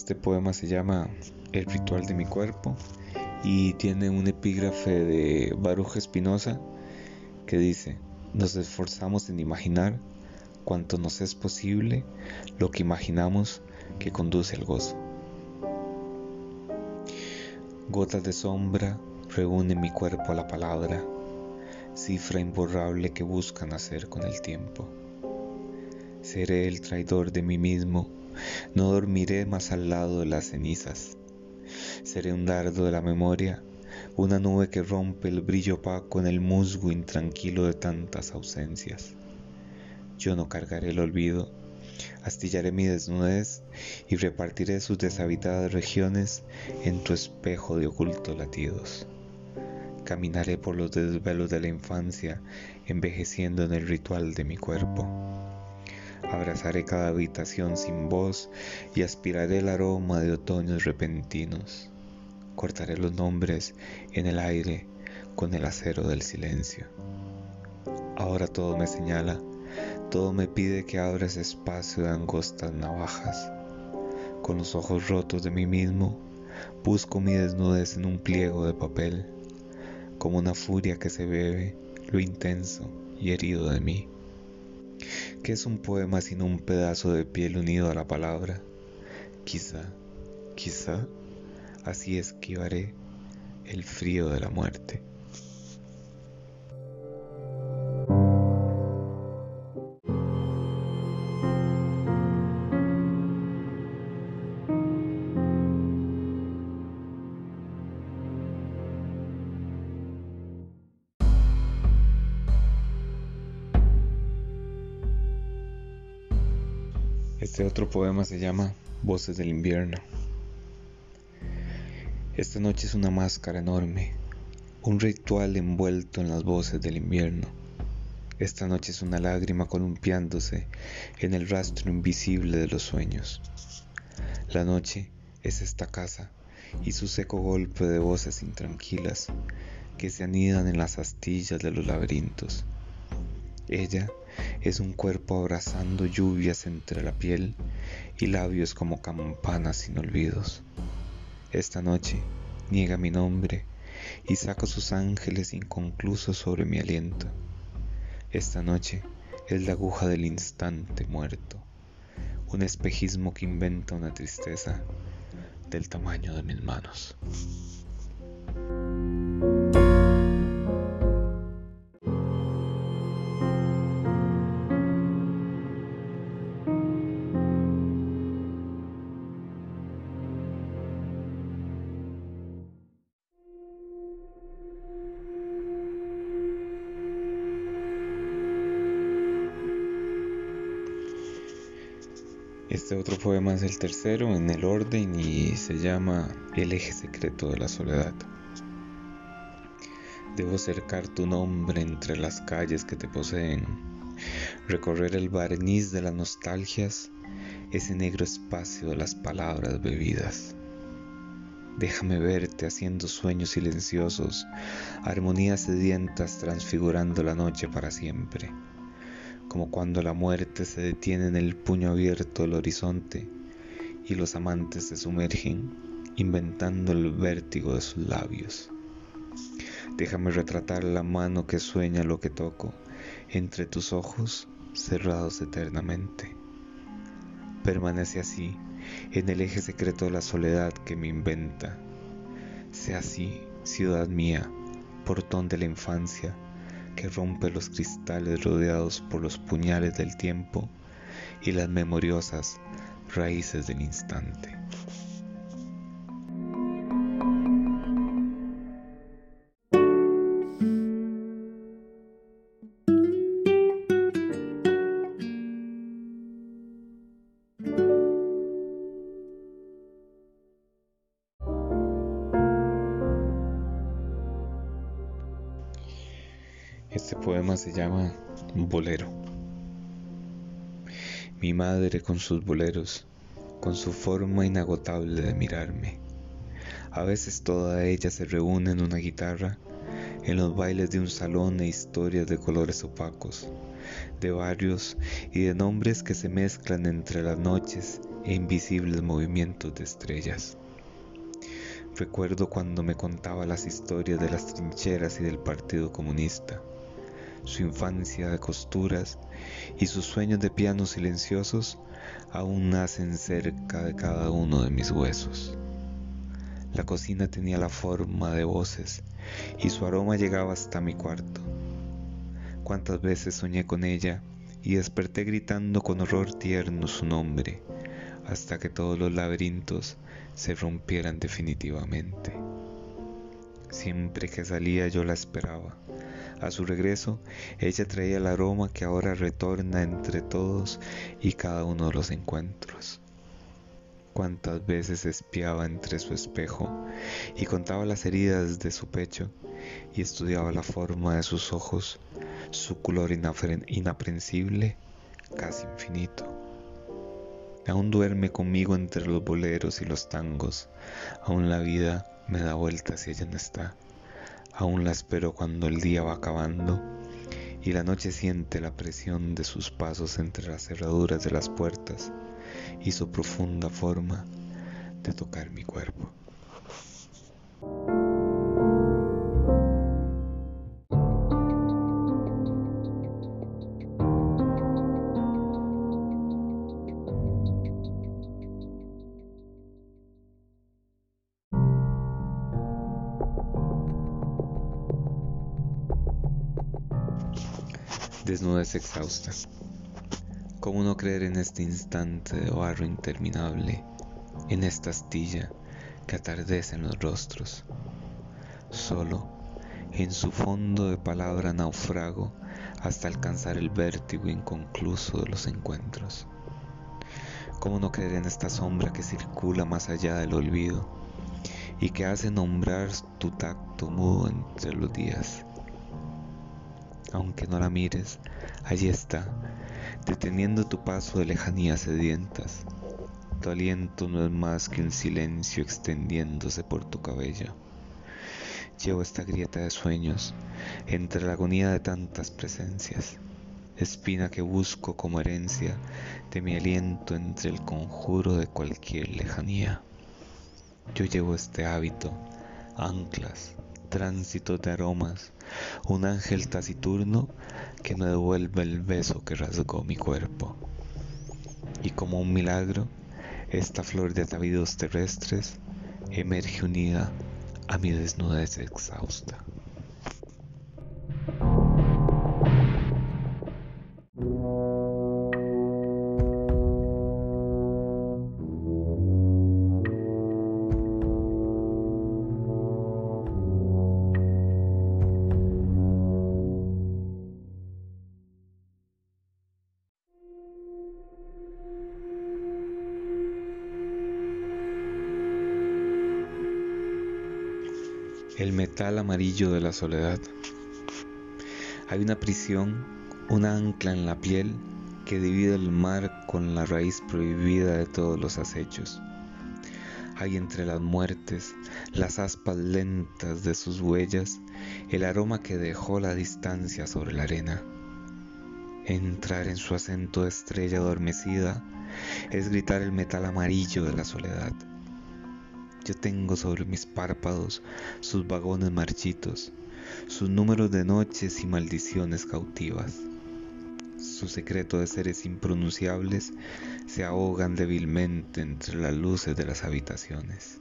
Este poema se llama El ritual de mi cuerpo y tiene un epígrafe de Baruch Espinosa que dice, nos esforzamos en imaginar cuanto nos es posible lo que imaginamos que conduce al gozo. Gotas de sombra reúnen mi cuerpo a la palabra, cifra imborrable que buscan hacer con el tiempo. Seré el traidor de mí mismo, no dormiré más al lado de las cenizas. Seré un dardo de la memoria, una nube que rompe el brillo opaco en el musgo intranquilo de tantas ausencias. Yo no cargaré el olvido, astillaré mi desnudez y repartiré sus deshabitadas regiones en tu espejo de ocultos latidos. Caminaré por los desvelos de la infancia, envejeciendo en el ritual de mi cuerpo. Abrazaré cada habitación sin voz y aspiraré el aroma de otoños repentinos. Cortaré los nombres en el aire con el acero del silencio. Ahora todo me señala, todo me pide que abra ese espacio de angostas navajas. Con los ojos rotos de mí mismo, busco mi desnudez en un pliego de papel, como una furia que se bebe lo intenso y herido de mí. ¿Qué es un poema sin un pedazo de piel unido a la palabra? Quizá, quizá, así esquivaré el frío de la muerte. Este otro poema se llama Voces del invierno. Esta noche es una máscara enorme, un ritual envuelto en las voces del invierno. Esta noche es una lágrima columpiándose en el rastro invisible de los sueños. La noche es esta casa y su seco golpe de voces intranquilas que se anidan en las astillas de los laberintos. Ella es un cuerpo abrazando lluvias entre la piel y labios como campanas sin olvidos. Esta noche niega mi nombre y saca sus ángeles inconclusos sobre mi aliento. Esta noche es la aguja del instante muerto, un espejismo que inventa una tristeza del tamaño de mis manos. Este otro poema es el tercero en el orden y se llama El eje secreto de la soledad. Debo cercar tu nombre entre las calles que te poseen, recorrer el barniz de las nostalgias, ese negro espacio de las palabras bebidas. Déjame verte haciendo sueños silenciosos, armonías sedientas transfigurando la noche para siempre como cuando la muerte se detiene en el puño abierto del horizonte y los amantes se sumergen inventando el vértigo de sus labios. Déjame retratar la mano que sueña lo que toco entre tus ojos cerrados eternamente. Permanece así en el eje secreto de la soledad que me inventa. Sea así, ciudad mía, portón de la infancia, que rompe los cristales rodeados por los puñales del tiempo y las memoriosas raíces del instante. Poema se llama Bolero. Mi madre con sus boleros, con su forma inagotable de mirarme. A veces toda ella se reúne en una guitarra, en los bailes de un salón e historias de colores opacos, de barrios y de nombres que se mezclan entre las noches e invisibles movimientos de estrellas. Recuerdo cuando me contaba las historias de las trincheras y del Partido Comunista, su infancia de costuras y sus sueños de pianos silenciosos aún nacen cerca de cada uno de mis huesos. La cocina tenía la forma de voces y su aroma llegaba hasta mi cuarto. Cuántas veces soñé con ella y desperté gritando con horror tierno su nombre, hasta que todos los laberintos se rompieran definitivamente. Siempre que salía yo la esperaba. A su regreso, ella traía el aroma que ahora retorna entre todos y cada uno de los encuentros. Cuántas veces espiaba entre su espejo y contaba las heridas de su pecho y estudiaba la forma de sus ojos, su color inaprensible, casi infinito. Aún duerme conmigo entre los boleros y los tangos, aún la vida me da vueltas si ella no está, aún la espero cuando el día va acabando y la noche siente la presión de sus pasos entre las cerraduras de las puertas y su profunda forma de tocar mi cuerpo. Desnudez exhausta. ¿Cómo no creer en este instante de barro interminable, en esta astilla que atardece en los rostros? Solo, en su fondo de palabra naufrago hasta alcanzar el vértigo inconcluso de los encuentros. ¿Cómo no creer en esta sombra que circula más allá del olvido y que hace nombrar tu tacto mudo entre los días? Aunque no la mires, allí está deteniendo tu paso de lejanías sedientas. Tu aliento no es más que un silencio extendiéndose por tu cabello. Llevo esta grieta de sueños entre la agonía de tantas presencias, espina que busco como herencia de mi aliento entre el conjuro de cualquier lejanía. Yo llevo este hábito, anclas, tránsito de aromas, un ángel taciturno que me devuelve el beso que rasgó mi cuerpo. Y como un milagro, esta flor de atavíos terrestres emerge unida a mi desnudez exhausta. El metal amarillo de la soledad. Hay una prisión, una ancla en la piel que divide el mar con la raíz prohibida de todos los acechos. Hay entre las muertes, las aspas lentas de sus huellas, el aroma que dejó la distancia sobre la arena. Entrar en su acento de estrella adormecida es gritar el metal amarillo de la soledad. Yo tengo sobre mis párpados sus vagones marchitos, sus números de noches y maldiciones cautivas. Su secreto de seres impronunciables se ahogan débilmente entre las luces de las habitaciones.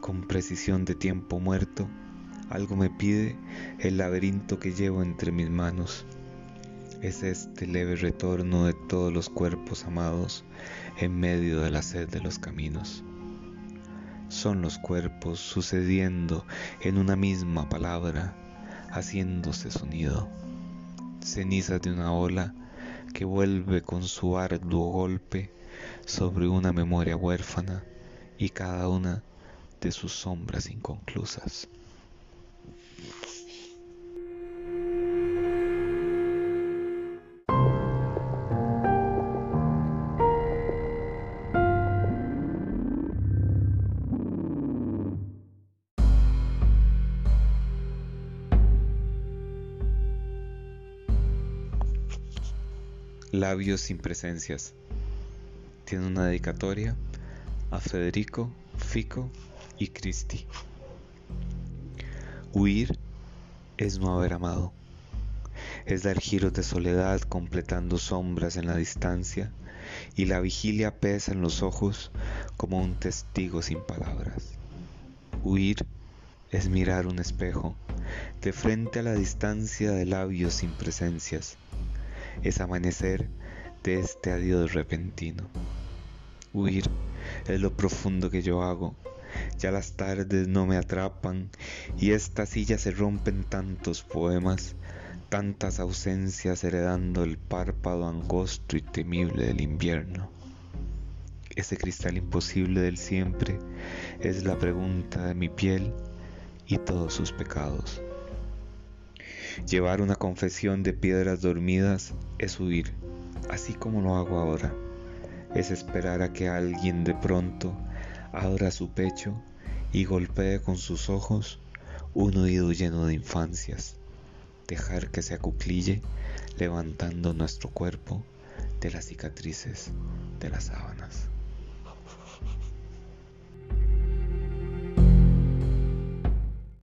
Con precisión de tiempo muerto, algo me pide el laberinto que llevo entre mis manos. Es este leve retorno de todos los cuerpos amados en medio de la sed de los caminos son los cuerpos sucediendo en una misma palabra, haciéndose sonido, cenizas de una ola que vuelve con su arduo golpe sobre una memoria huérfana y cada una de sus sombras inconclusas. Labios sin presencias. Tiene una dedicatoria a Federico, Fico y Cristi. Huir es no haber amado. Es dar giros de soledad completando sombras en la distancia y la vigilia pesa en los ojos como un testigo sin palabras. Huir es mirar un espejo de frente a la distancia de labios sin presencias. Es amanecer de este adiós repentino. Huir es lo profundo que yo hago. Ya las tardes no me atrapan y esta silla se rompen tantos poemas, tantas ausencias heredando el párpado angosto y temible del invierno. Ese cristal imposible del siempre es la pregunta de mi piel y todos sus pecados. Llevar una confesión de piedras dormidas es huir, así como lo hago ahora. Es esperar a que alguien de pronto abra su pecho y golpee con sus ojos un oído lleno de infancias. Dejar que se acuclille levantando nuestro cuerpo de las cicatrices de las sábanas.